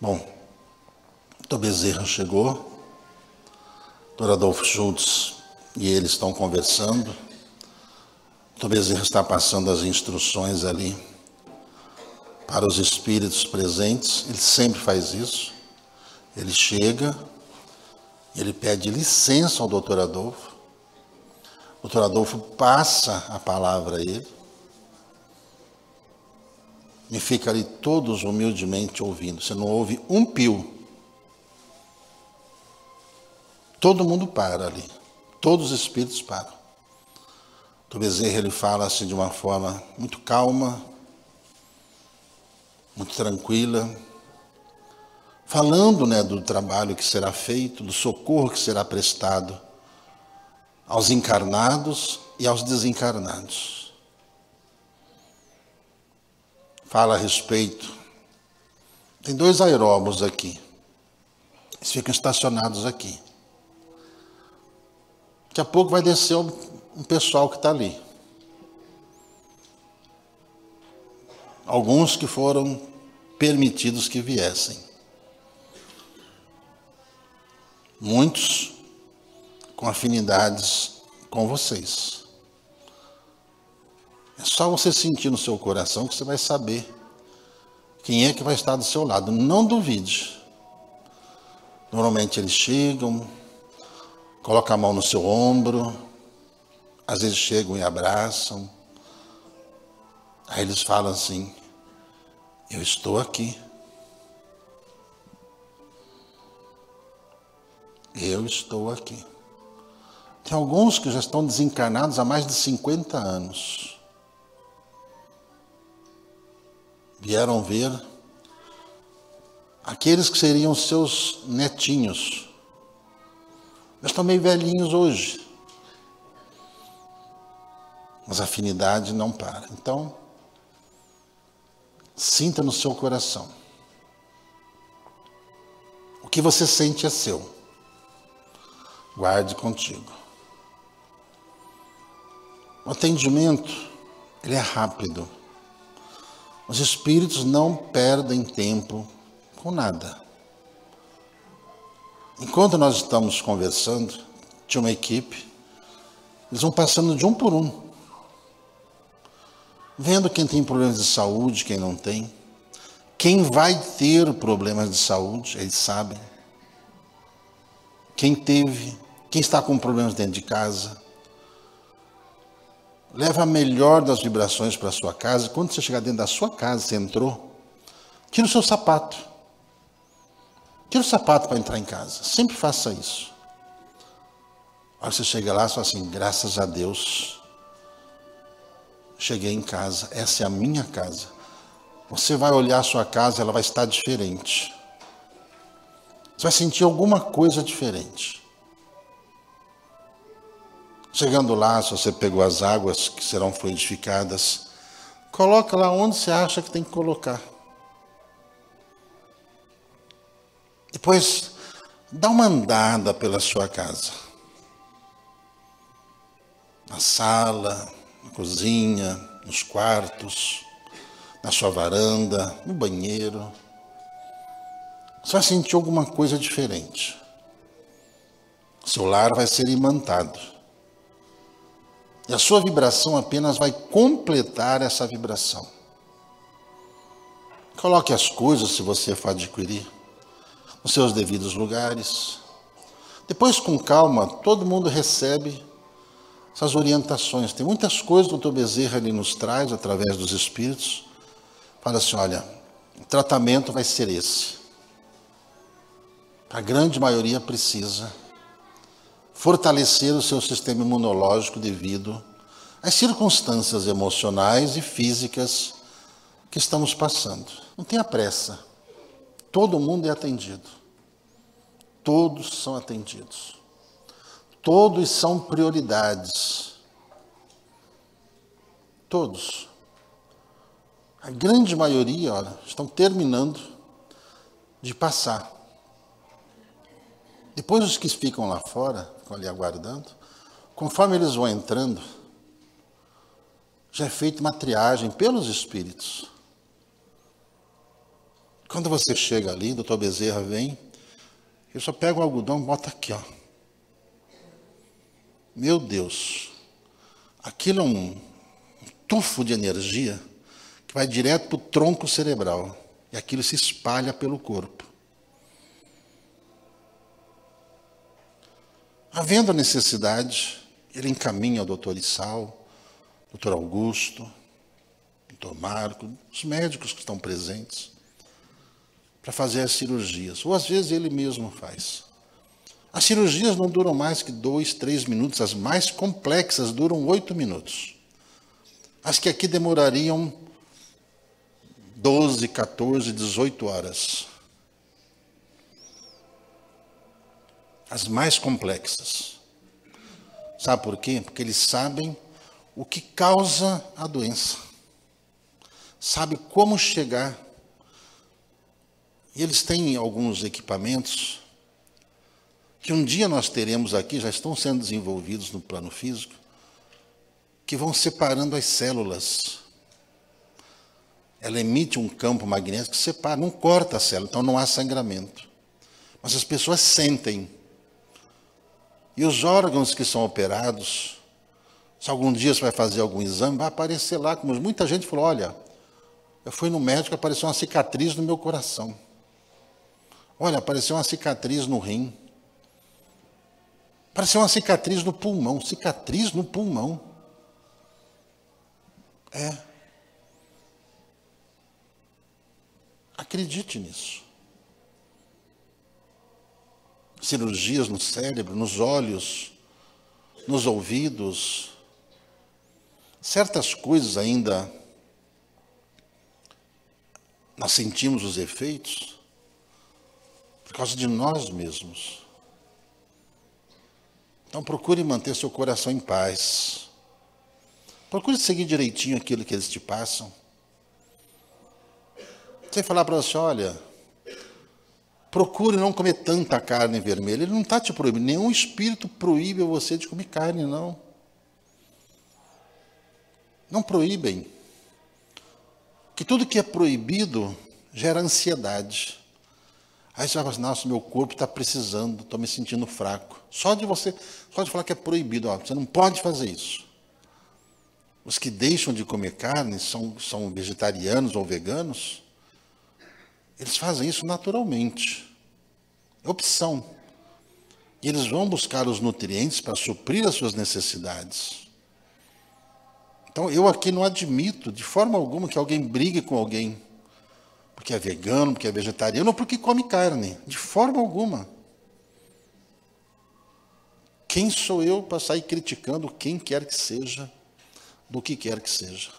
Bom, Dr. Bezerra chegou, Dr. Adolfo Schultz e ele estão conversando. Dr. Bezerra está passando as instruções ali para os espíritos presentes. Ele sempre faz isso. Ele chega, ele pede licença ao doutor Adolfo. O doutor Adolfo passa a palavra a ele. E fica ali todos humildemente ouvindo. Você não ouve um pio. Todo mundo para ali. Todos os espíritos param. O Bezerra ele fala assim de uma forma muito calma, muito tranquila, falando né, do trabalho que será feito, do socorro que será prestado aos encarnados e aos desencarnados. Fala a respeito. Tem dois aeróbos aqui. Eles ficam estacionados aqui. Daqui a pouco vai descer um pessoal que está ali. Alguns que foram permitidos que viessem. Muitos com afinidades com vocês. É só você sentir no seu coração que você vai saber quem é que vai estar do seu lado. Não duvide. Normalmente eles chegam, colocam a mão no seu ombro, às vezes chegam e abraçam. Aí eles falam assim: Eu estou aqui. Eu estou aqui. Tem alguns que já estão desencarnados há mais de 50 anos. Vieram ver aqueles que seriam seus netinhos. Mas meio velhinhos hoje. Mas a afinidade não para. Então, sinta no seu coração. O que você sente é seu. Guarde contigo. O atendimento, ele é rápido. Os espíritos não perdem tempo com nada. Enquanto nós estamos conversando, tinha uma equipe, eles vão passando de um por um, vendo quem tem problemas de saúde, quem não tem, quem vai ter problemas de saúde, eles sabem, quem teve, quem está com problemas dentro de casa, Leva a melhor das vibrações para a sua casa. Quando você chegar dentro da sua casa, você entrou, tira o seu sapato. Tira o sapato para entrar em casa. Sempre faça isso. Aí você chega lá e fala assim: graças a Deus, cheguei em casa. Essa é a minha casa. Você vai olhar a sua casa, ela vai estar diferente. Você vai sentir alguma coisa diferente. Chegando lá, se você pegou as águas que serão fluidificadas, coloca lá onde você acha que tem que colocar. Depois, dá uma andada pela sua casa. Na sala, na cozinha, nos quartos, na sua varanda, no banheiro. Você vai sentir alguma coisa diferente. Seu lar vai ser imantado. E a sua vibração apenas vai completar essa vibração. Coloque as coisas, se você for adquirir, nos seus devidos lugares. Depois, com calma, todo mundo recebe essas orientações. Tem muitas coisas que o Dr. Bezerra ele nos traz através dos Espíritos. Fala assim: olha, o tratamento vai ser esse. A grande maioria precisa fortalecer o seu sistema imunológico devido às circunstâncias emocionais e físicas que estamos passando. Não tenha pressa. Todo mundo é atendido. Todos são atendidos. Todos são prioridades. Todos. A grande maioria, olha, estão terminando de passar. Depois os que ficam lá fora, ficam ali aguardando, conforme eles vão entrando, já é feita uma triagem pelos espíritos. Quando você chega ali, doutor Bezerra vem, ele só pega o algodão e bota aqui, ó. Meu Deus, aquilo é um tufo de energia que vai direto para o tronco cerebral e aquilo se espalha pelo corpo. Havendo a necessidade, ele encaminha o doutor Issal, doutor Augusto, doutor Marco, os médicos que estão presentes, para fazer as cirurgias. Ou às vezes ele mesmo faz. As cirurgias não duram mais que dois, três minutos, as mais complexas duram oito minutos. As que aqui demorariam 12, 14, 18 horas. As mais complexas. Sabe por quê? Porque eles sabem o que causa a doença. Sabe como chegar. E eles têm alguns equipamentos que um dia nós teremos aqui, já estão sendo desenvolvidos no plano físico, que vão separando as células. Ela emite um campo magnético que separa, não corta a célula, então não há sangramento. Mas as pessoas sentem. E os órgãos que são operados, se algum dia você vai fazer algum exame, vai aparecer lá, como muita gente falou, olha, eu fui no médico, apareceu uma cicatriz no meu coração. Olha, apareceu uma cicatriz no rim. Apareceu uma cicatriz no pulmão. Cicatriz no pulmão. É. Acredite nisso. Cirurgias no cérebro, nos olhos, nos ouvidos. Certas coisas ainda nós sentimos os efeitos por causa de nós mesmos. Então procure manter seu coração em paz. Procure seguir direitinho aquilo que eles te passam. Você falar para você, olha, procure não comer tanta carne vermelha. Ele não está te proibindo. Nenhum espírito proíbe você de comer carne, não. Não proíbem. Que tudo que é proibido gera ansiedade. Aí você vai falar assim, nossa, meu corpo está precisando, estou me sentindo fraco. Só de você, só de falar que é proibido, ó, você não pode fazer isso. Os que deixam de comer carne são, são vegetarianos ou veganos, eles fazem isso naturalmente. É opção. E eles vão buscar os nutrientes para suprir as suas necessidades. Então, eu aqui não admito, de forma alguma, que alguém brigue com alguém porque é vegano, porque é vegetariano ou porque come carne. De forma alguma. Quem sou eu para sair criticando quem quer que seja, do que quer que seja?